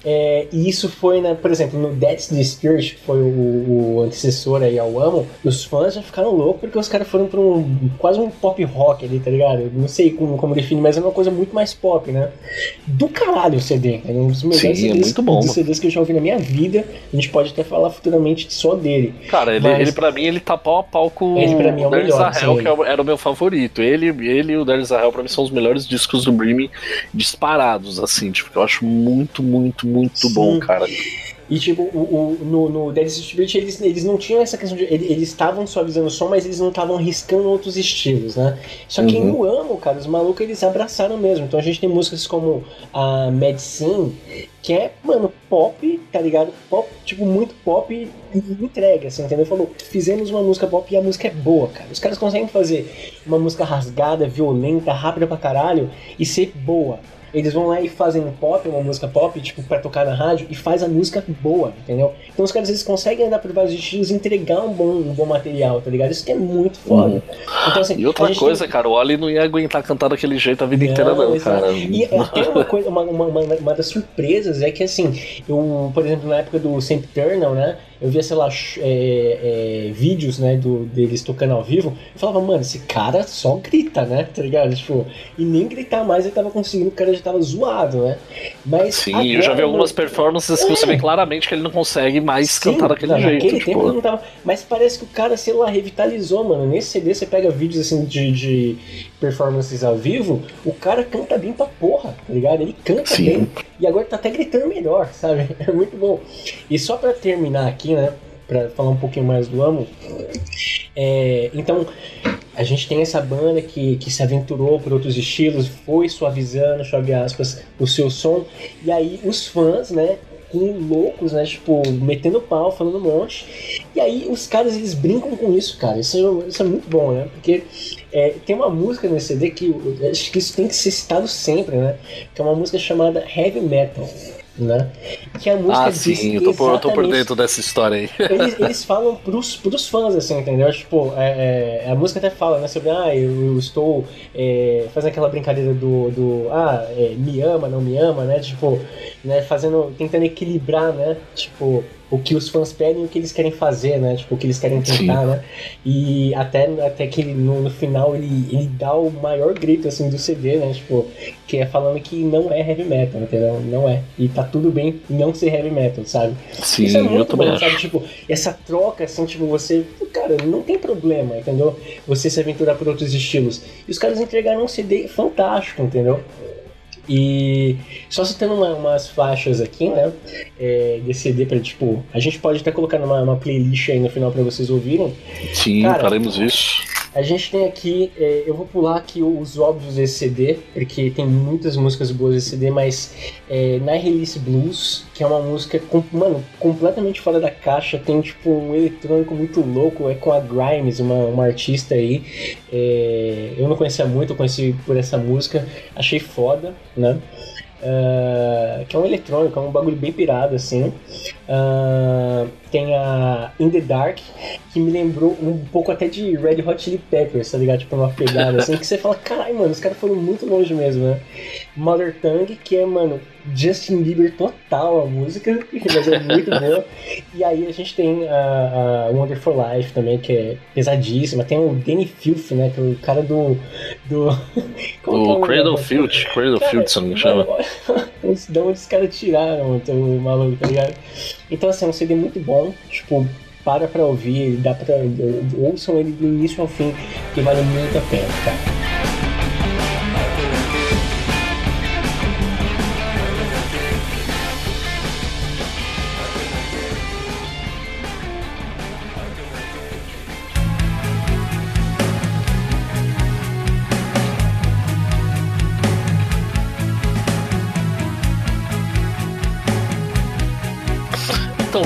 É, e isso foi, né, por exemplo, no That's the Spirit, que foi o, o antecessor aí ao Amo, os fãs já ficaram loucos porque os caras foram pra um quase um pop rock ali, tá ligado? Eu Não sei como, como definir, mas é uma coisa muito mais pop, né? Do caralho o CD, é um dos melhores Sim, é CDs, muito bom. CDs que eu já ouvi na minha vida. A gente pode até falar futuramente só dele. Cara, ele, Mas- ele pra mim, ele tá pau a pau com Ele, pra mim, é o que é o- era o meu favorito. Ele, ele e o a Hell, pra mim, são os melhores discos do Brim disparados, assim, tipo, que eu acho muito, muito, muito Sim. bom, cara. E tipo, o, o- no, no Dead Spirit eles, eles não tinham essa questão de. Eles estavam suavizando o som, mas eles não estavam riscando outros estilos, né? Só que Uhum. no Amo, cara, os malucos eles abraçaram mesmo. Então a gente tem músicas como a Medicine, que é, mano, pop, tá ligado? Pop, tipo, muito pop e entrega, assim, entendeu? Falou, fizemos uma música pop e a música é boa, cara. Os caras conseguem fazer uma música rasgada, violenta, rápida pra caralho e ser boa. Eles vão lá e fazem um pop, uma música pop, tipo, pra tocar na rádio, e faz a música boa, entendeu? Então os caras eles conseguem andar por vários estilos e entregar um bom, um bom material, tá ligado? Isso que é muito foda. Uhum. Então, assim, e outra coisa, tem... cara, o Oli não ia aguentar cantar daquele jeito a vida não, inteira, não, cara. E até uma coisa, uma, uma, uma, uma, das surpresas é que assim, eu, por exemplo, na época do Saint Eternal, né? Eu via, sei lá, é, é, vídeos, né, do, deles tocando ao vivo, eu falava, mano, esse cara só grita, né? Tá ligado? Tipo, e nem gritar mais ele tava conseguindo, o cara já tava zoado, né? Mas. Sim, agora, eu já vi algumas performances é. que você vê claramente que ele não consegue mais Sim, cantar daquele não, jeito. Naquele tipo... tempo não tava. Mas parece que o cara, sei lá, revitalizou, mano. Nesse CD você pega vídeos assim de, de performances ao vivo, o cara canta bem pra porra, tá ligado? Ele canta Sim. bem. E agora tá até gritando melhor, sabe? [laughs] É muito bom. E só pra terminar aqui, né? Pra falar um pouquinho mais do Amo. É, então, a gente tem essa banda que, que se aventurou por outros estilos, foi suavizando, aspas, o seu som. E aí os fãs, né, loucos, né? Tipo, metendo pau, falando um monte. E aí os caras eles brincam com isso, cara. Isso, é, isso é muito bom, né? Porque é, tem uma música nesse CD que acho que isso tem que ser citado sempre, né? Que é uma música chamada Heavy Metal né? Que a música ah, sim, eu tô, por, eu tô por dentro dessa história aí. [laughs] Eles, eles falam pros, pros fãs, assim, entendeu? Tipo, é, é, a música até fala, né, sobre, ah, eu, eu estou é, fazendo aquela brincadeira do, do ah, é, me ama, não me ama, né? Tipo, né, fazendo, tentando equilibrar, né? Tipo, o que os fãs pedem e o que eles querem fazer, né? Tipo, o que eles querem tentar, Sim. né? E até, até que no, no, final ele, ele dá o maior grito, assim, do CD, né? Tipo, que é falando que não é heavy metal, entendeu? Não é. E tá tudo bem não ser heavy metal, sabe? Sim, Isso é muito bom, acho. sabe? Tipo, essa troca, assim, tipo, você... Cara, não tem problema, entendeu? Você se aventurar por outros estilos. E os caras entregaram um CD fantástico, entendeu? E só citando uma, umas faixas aqui, né? É, desse CD pra, tipo, a gente pode até colocar numa uma playlist aí no final para vocês ouvirem. Sim, Cara, faremos isso. A gente tem aqui, é, eu vou pular aqui os óbvios desse CD, porque tem muitas músicas boas desse CD, mas é, Na Release Blues, que é uma música, com, mano, completamente fora da caixa, tem tipo um eletrônico muito louco, é com a Grimes, uma, uma artista aí. É, eu não conhecia muito, eu conheci por essa música, achei foda, né? Uh, que é um eletrônico, é um bagulho bem pirado assim. Uh, tem a In the Dark, que me lembrou um pouco até de Red Hot Chili Peppers, tá ligado? Tipo, uma pegada assim, que você fala, caralho, mano, os caras foram muito longe mesmo, né? Mother Tongue, que é, mano, Justin Bieber total a música, [laughs] mas é muito [laughs] boa. E aí a gente tem a, a Wonderful Life também, que é pesadíssima. Tem o Danny Filth, né? Que é o cara do. do [laughs] o é Cradle Filth, Cradle Filth, se não chama. De onde os caras tiraram o maluco, tá ligado? Então, assim, é um CD muito bom. Tipo, para pra ouvir, dá pra. Ouçam ele do início ao fim, que vale muito a pena, cara.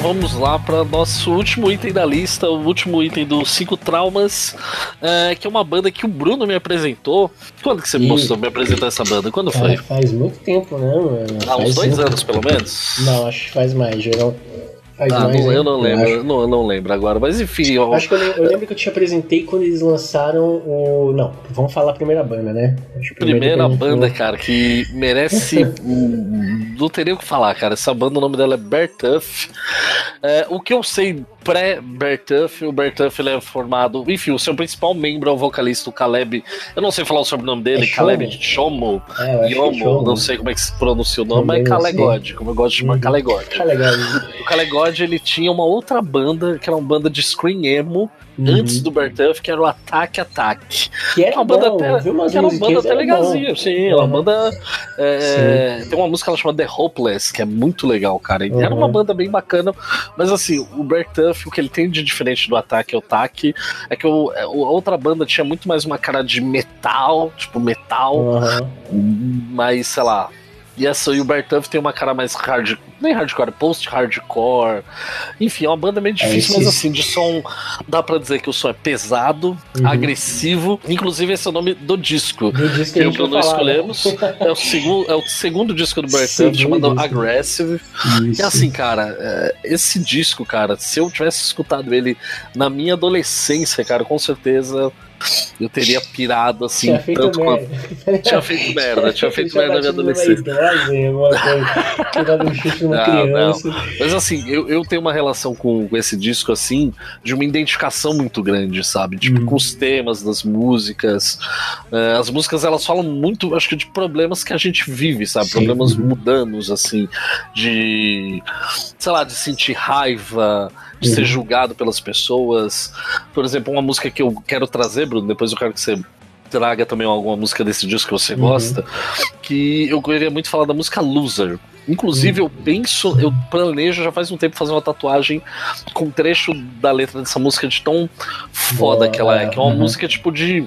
Vamos lá para nosso último item da lista, o último item dos cinco traumas, é, que é uma banda que o Bruno me apresentou. Quando que você e... mostrou, me apresentou essa banda? Quando Cara, foi? Faz muito tempo, né, mano? Há uns dois anos, pelo menos? Não, acho que faz mais, geral. Ah, não, eu não lembro, eu não, não lembro agora, mas enfim. Eu... Acho que eu, eu, lembro que eu te apresentei quando eles lançaram o. Não, vamos falar a primeira banda, né? primeira banda, cara, que merece. [laughs] não teria o que falar, cara. Essa banda, o nome dela é Bertuff. É, o que eu sei pré-Bertuff, o Bertuff ele é formado. Enfim, o seu principal membro é o vocalista, o Caleb. Eu não sei falar o sobrenome dele, é Caleb Chomo. É, Yomo, não sei como é que se pronuncia o nome, mas é Calegode, como eu gosto de chamar uhum. Calegode. O Calegode ele tinha uma outra banda, que era uma banda de Scream Emo, uhum. antes do Bertuff, que era o Ataque Ataque. Que era uma banda bom, até, que era uma banda até legalzinha, sim. Uhum. Uma banda. É, tem uma música ela chama The Hopeless, que é muito legal, cara. Uhum. Era uma banda bem bacana, mas assim, o Bertuff, o que ele tem de diferente do Ataque Ataque é que o, a outra banda tinha muito mais uma cara de metal, tipo metal, mais, sei lá, E essa e o Bertuff tem uma cara mais hard, nem hardcore, post-hardcore. Enfim, é uma banda meio difícil, É, mas assim, de som dá pra dizer que o som é pesado, Uhum. agressivo. Inclusive, esse é o nome do disco. Do disco Que que é nós falar, né? escolhemos. É o, segundo, é o segundo disco do Segundo chamado disco. Aggressive. Isso. E assim, cara, é, esse disco, cara, se eu tivesse escutado ele na minha adolescência, cara, com certeza eu teria pirado assim, Tinha feito tanto quanto. merda. Tinha feito merda, tinha feito merda na minha adolescência. idosa, alguma coisa. Um chute numa Não, criança. Mas assim, eu, eu tenho uma relação com, com esse disco, assim, de uma identificação muito grande, sabe? Tipo, Uhum. com os temas das músicas. É, as músicas, elas falam muito, acho que, de problemas que a gente vive, sabe? Sim. Problemas Uhum. mudanos, assim, de, sei lá, de sentir raiva, de ser Uhum. julgado pelas pessoas. Por exemplo, uma música que eu quero trazer, Bruno, depois eu quero que você traga também alguma música desse disco que você Uhum. gosta, que eu queria muito falar da música Loser. Inclusive, eu penso, eu planejo já faz um tempo fazer uma tatuagem com um trecho da letra dessa música de tão foda Boa, que ela é, que é uma uhum. música tipo de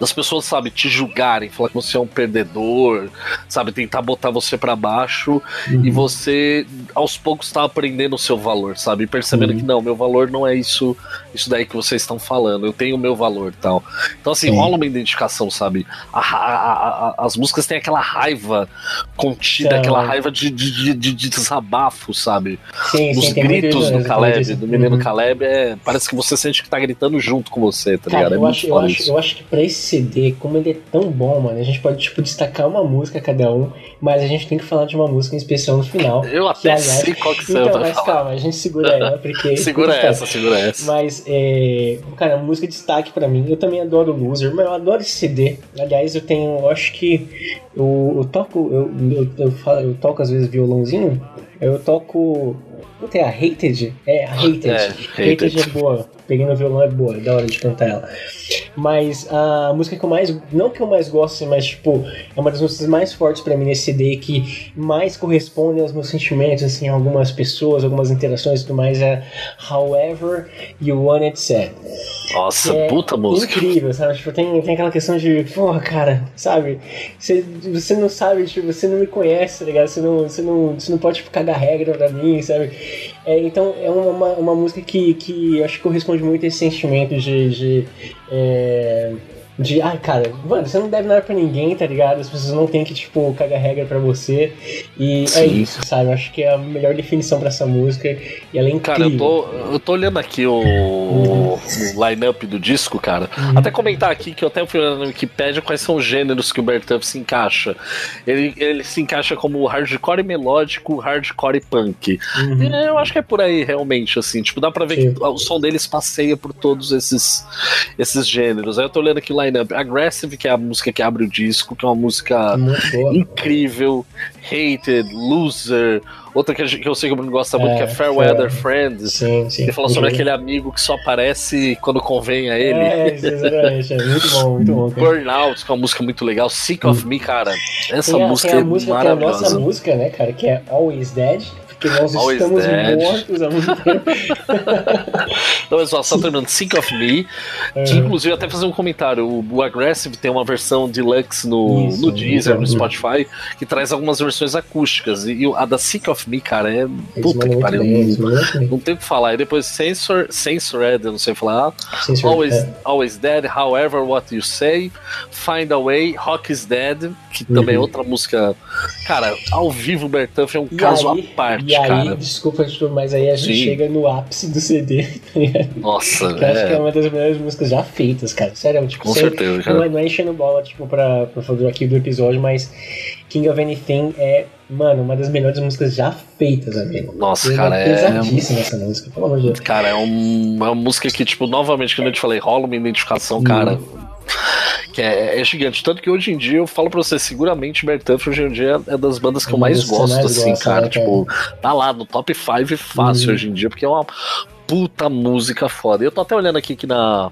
das pessoas, sabe, te julgarem, falar que você é um perdedor, sabe, tentar botar você pra baixo Uhum. e você aos poucos tá aprendendo o seu valor, sabe? E percebendo Uhum. que não, meu valor não é isso, isso daí que vocês estão falando, eu tenho o meu valor e tal. Então, assim, Sim. rola uma identificação, sabe? A- a- a- as músicas têm aquela raiva contida, Sim. aquela raiva de, de, de, de- de desabafo, sabe? Sim, Os sim, gritos do Caleb, do menino Uhum. Caleb, é, parece que você sente que tá gritando junto com você, tá Cara, ligado? É eu acho, eu, acho, eu acho que pra esse CD, como ele é tão bom, mano, a gente pode, tipo, destacar uma música cada um, mas a gente tem que falar de uma música em especial no final. Eu que, até aliás- sei qual que você Então, mas falar. calma, a gente segura ela, porque... [laughs] Segura Cara, essa, segura essa. Mas, é, cara, música de destaque pra mim. Eu também adoro Loser, mas eu adoro esse CD. Aliás, eu tenho, eu acho que eu, eu toco, eu, eu, eu, falo- eu toco às vezes violãozinho. Eu toco. Não tem a Hated? É, a Hated. É, Hated. Hated. é boa. Peguei no violão é boa, é da hora de cantar ela. Mas a música que eu mais. Não que eu mais gosto, mas tipo, é uma das músicas mais fortes pra mim nesse CD que mais corresponde aos meus sentimentos, assim, algumas pessoas, algumas interações e tudo mais. É However You Want It Said. Nossa, É puta música. Incrível, sabe? Tipo, tem, tem aquela questão de, porra, cara, sabe? Você, você não sabe, tipo, você não me conhece, tá ligado? Você não, você não, você não pode tipo, cagar regra pra mim, sabe? É, então, é uma, uma, música que, que acho que corresponde muito a esse sentimento de. de é, de, ai, cara, mano, você não deve nada pra ninguém, tá ligado? As pessoas não têm que, tipo, cagar regra pra você. E é Sim. isso, sabe? Eu acho que é a melhor definição pra essa música. E ela é incrível. Cara, eu tô, eu tô olhando aqui o, o line-up do disco, cara. Uhum. Até comentar aqui que eu até fui olhando na Wikipedia quais são os gêneros que o Bertuff se encaixa. Ele, ele se encaixa como hardcore melódico, hardcore e punk. Uhum. É, Eu acho que é por aí, realmente, assim. Tipo, dá pra ver Sim. que o som deles passeia por todos esses, esses gêneros. Aí eu tô olhando aqui o line-up. Aggressive, que é a música que abre o disco, que é uma música Muito boa. incrível. Hated, Loser. Outra que, eu sei que o Bruno gosta muito, É, que é Fair Fair- Friends. Sim, sim. Ele falou sobre aquele amigo que só aparece quando convém a ele. É, exatamente. É muito bom, muito bom. Cara. Burnout, que é uma música muito legal. Sick of Me, cara. Essa Tem a, música tem a é música, tem a nossa maravilhosa. música, né, cara, que é Always Dead. Porque nós Always estamos Dead. mortos há muito tempo. [laughs] Então, pessoal, só terminando. Sick of Me. Que, Uhum. inclusive, até fazer um comentário. O, o Aggressive tem uma versão deluxe no, Isso, no Deezer, no uhum. Spotify, que traz algumas versões acústicas. E a da Sick of Me, cara, é. Eles Puta mandam que pariu. bem, muito bem. Não tem o que falar. E depois Censor, Censored, eu não sei falar. Senhor. Always, É. Always Dead, However What You Say, Find a Way, Rock is Dead, que também é Uhum. outra música. Cara, ao vivo o Bertuff é um E caso aí- à parte, E aí, cara. desculpa, tipo, mas aí a gente Sim. chega no ápice do CD, tá ligado? Nossa, eu acho que é é. uma das melhores músicas já feitas, cara. Sério, tipo, Com certeza, cara. Não é, não é enchendo bola, tipo, pra, pra fazer aqui do episódio, mas King of Anything é, mano, uma das melhores músicas já feitas, amigo. Nossa, Ela cara, é. pesadíssima essa música, pelo amor de Deus. Cara, é um- é uma música que, tipo, novamente, como eu te falei, rola uma identificação, cara. Que é, é gigante. Tanto que hoje em dia eu falo pra você, seguramente Bertuff hoje em dia é das bandas que eu Uma mais gosto, mais assim, gosta, cara. né, cara? Tipo, tá lá no top 5 fácil Uhum. hoje em dia, porque é uma puta música foda. Eu tô até olhando aqui que na,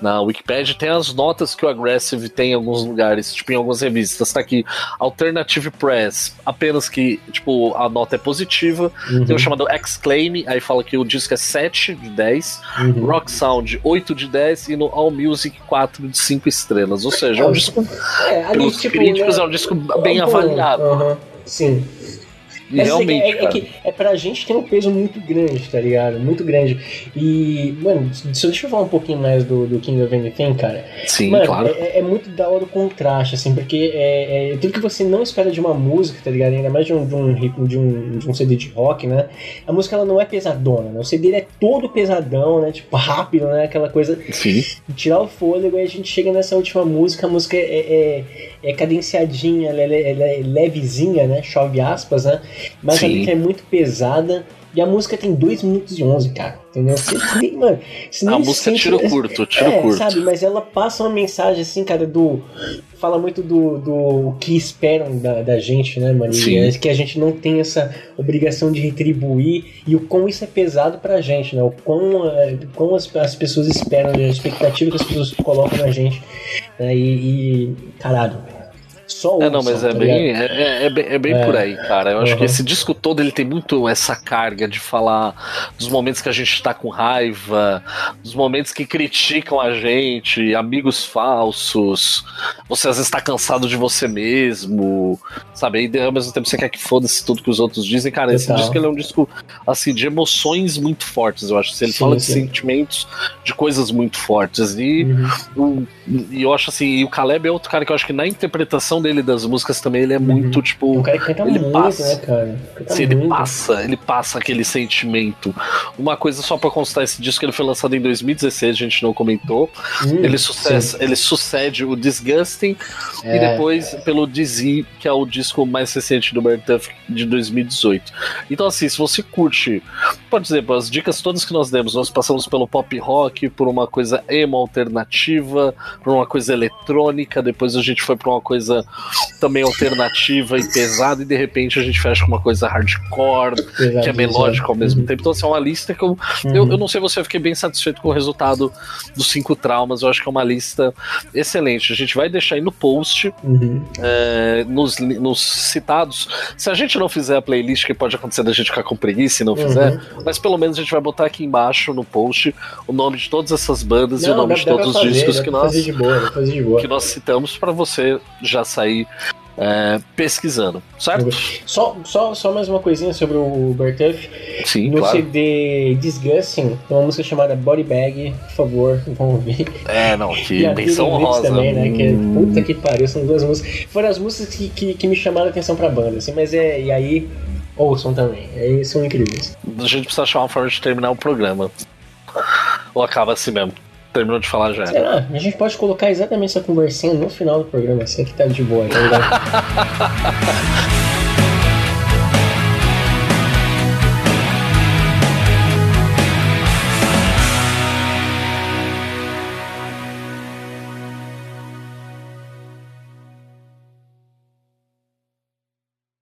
na Wikipedia tem as notas que o Aggressive tem em alguns lugares, tipo em algumas revistas. Tá aqui, Alternative Press, apenas que, tipo, a nota é positiva. Uhum. Tem o chamado Exclaim, aí fala que o disco é 7 de 10. Uhum. Rock Sound 8 de 10 e no All Music 4 de 5 estrelas. Ou seja, é um disco, É, ali, pelos tipo, críticos, né, é um disco bem bom, avaliado. aham, Sim. E Mas realmente, é, é, cara. que é pra gente tem um peso muito grande, tá ligado? Muito grande. E, mano, só deixa eu falar um pouquinho mais do, do King of Anything, cara. Sim, Mano, claro. é, é muito da hora o contraste, assim, porque é, é tudo que você não espera de uma música, tá ligado? Ainda mais de um, de um, de um, de um CD de rock, né? A música ela não é pesadona, né? O CD é todo pesadão, né? Tipo, [laughs] rápido, né? Aquela coisa Sim. tirar o fôlego e a gente chega nessa última música, a música é, é, é cadenciadinha, ela é, ela é levezinha, né? Chove aspas, né? Mas a Sim. letra é muito pesada. E a música tem 2 minutos e 11, cara. Entendeu? Você, nem- mano, você A música sente- tiro curto, tiro é, curto. sabe? Mas ela passa uma mensagem assim, cara, do. Fala muito do, do que esperam da, da gente, né, mano? E é que a gente não tem essa obrigação de retribuir e o quão isso é pesado pra gente, né? O quão, é, quão as, as pessoas esperam, a expectativa que as pessoas colocam na gente. Né? E, e, caralho. Só É, não, mas é tá bem, é, é- é bem, é bem É. por aí, cara. Eu acho Uhum. que esse disco todo ele tem muito essa carga de falar dos momentos que a gente tá com raiva, dos momentos que criticam a gente, amigos falsos, você às vezes tá cansado de você mesmo, sabe? E ao mesmo tempo você quer que foda-se tudo que os outros dizem. Cara, esse disco ele é um disco, assim, de emoções muito fortes, eu acho. Ele Sim, fala de sim. sentimentos, de coisas muito fortes. E Uhum. o- E eu acho assim, e o Caleb é outro cara que eu acho que na interpretação dele das músicas também ele é muito, É tipo. um cara canta ele muito, passa. né, cara? Canta ele muito. passa, ele passa aquele sentimento. Uma coisa só pra constar esse disco, ele foi lançado em 2016, a gente não comentou. Hum, ele, sim. sucesse, ele sucede o Disgusting e É. depois pelo Dizzy, que é o disco mais recente do Bertuff de 2018. Então, assim, se você curte, pode dizer, as dicas todas que nós demos, nós passamos pelo pop rock, por uma coisa emo alternativa, por uma coisa eletrônica, depois a gente foi pra uma coisa também alternativa e pesada, e de repente a gente fecha com uma coisa hardcore, que é melódica ao mesmo Uhum. tempo. Então, assim, é uma lista que eu, Uhum. eu, eu não sei você, eu fiquei bem satisfeito com o resultado dos cinco traumas. Eu acho que é uma lista excelente. A gente vai deixar aí no post, Uhum. é, nos, nos citados. Se a gente não fizer a playlist, que pode acontecer da gente ficar com preguiça e não fizer, Uhum. mas pelo menos a gente vai botar aqui embaixo no post o nome de todas essas bandas e o Não, nome dá- de todos os fazer, discos que nós, boa. que nós citamos para você já sair é, pesquisando, certo? Só, só, só mais uma coisinha sobre o Bertuff. Sim, No claro. CD Disgusting, tem uma música chamada Body Bag, por favor, vão ouvir. É, não, que menção rosa. também, né? Que é, Hum. puta que pariu, são duas músicas. Foram as músicas que, que, que me chamaram a atenção pra banda, assim, mas é. E aí, ouçam também. Aí são incríveis. A gente precisa achar uma forma de terminar o programa. Ou acaba assim mesmo. Terminou de falar já. Sei lá, a gente pode colocar exatamente essa conversinha no final do programa, assim que tá de boa, tá ligado? [laughs]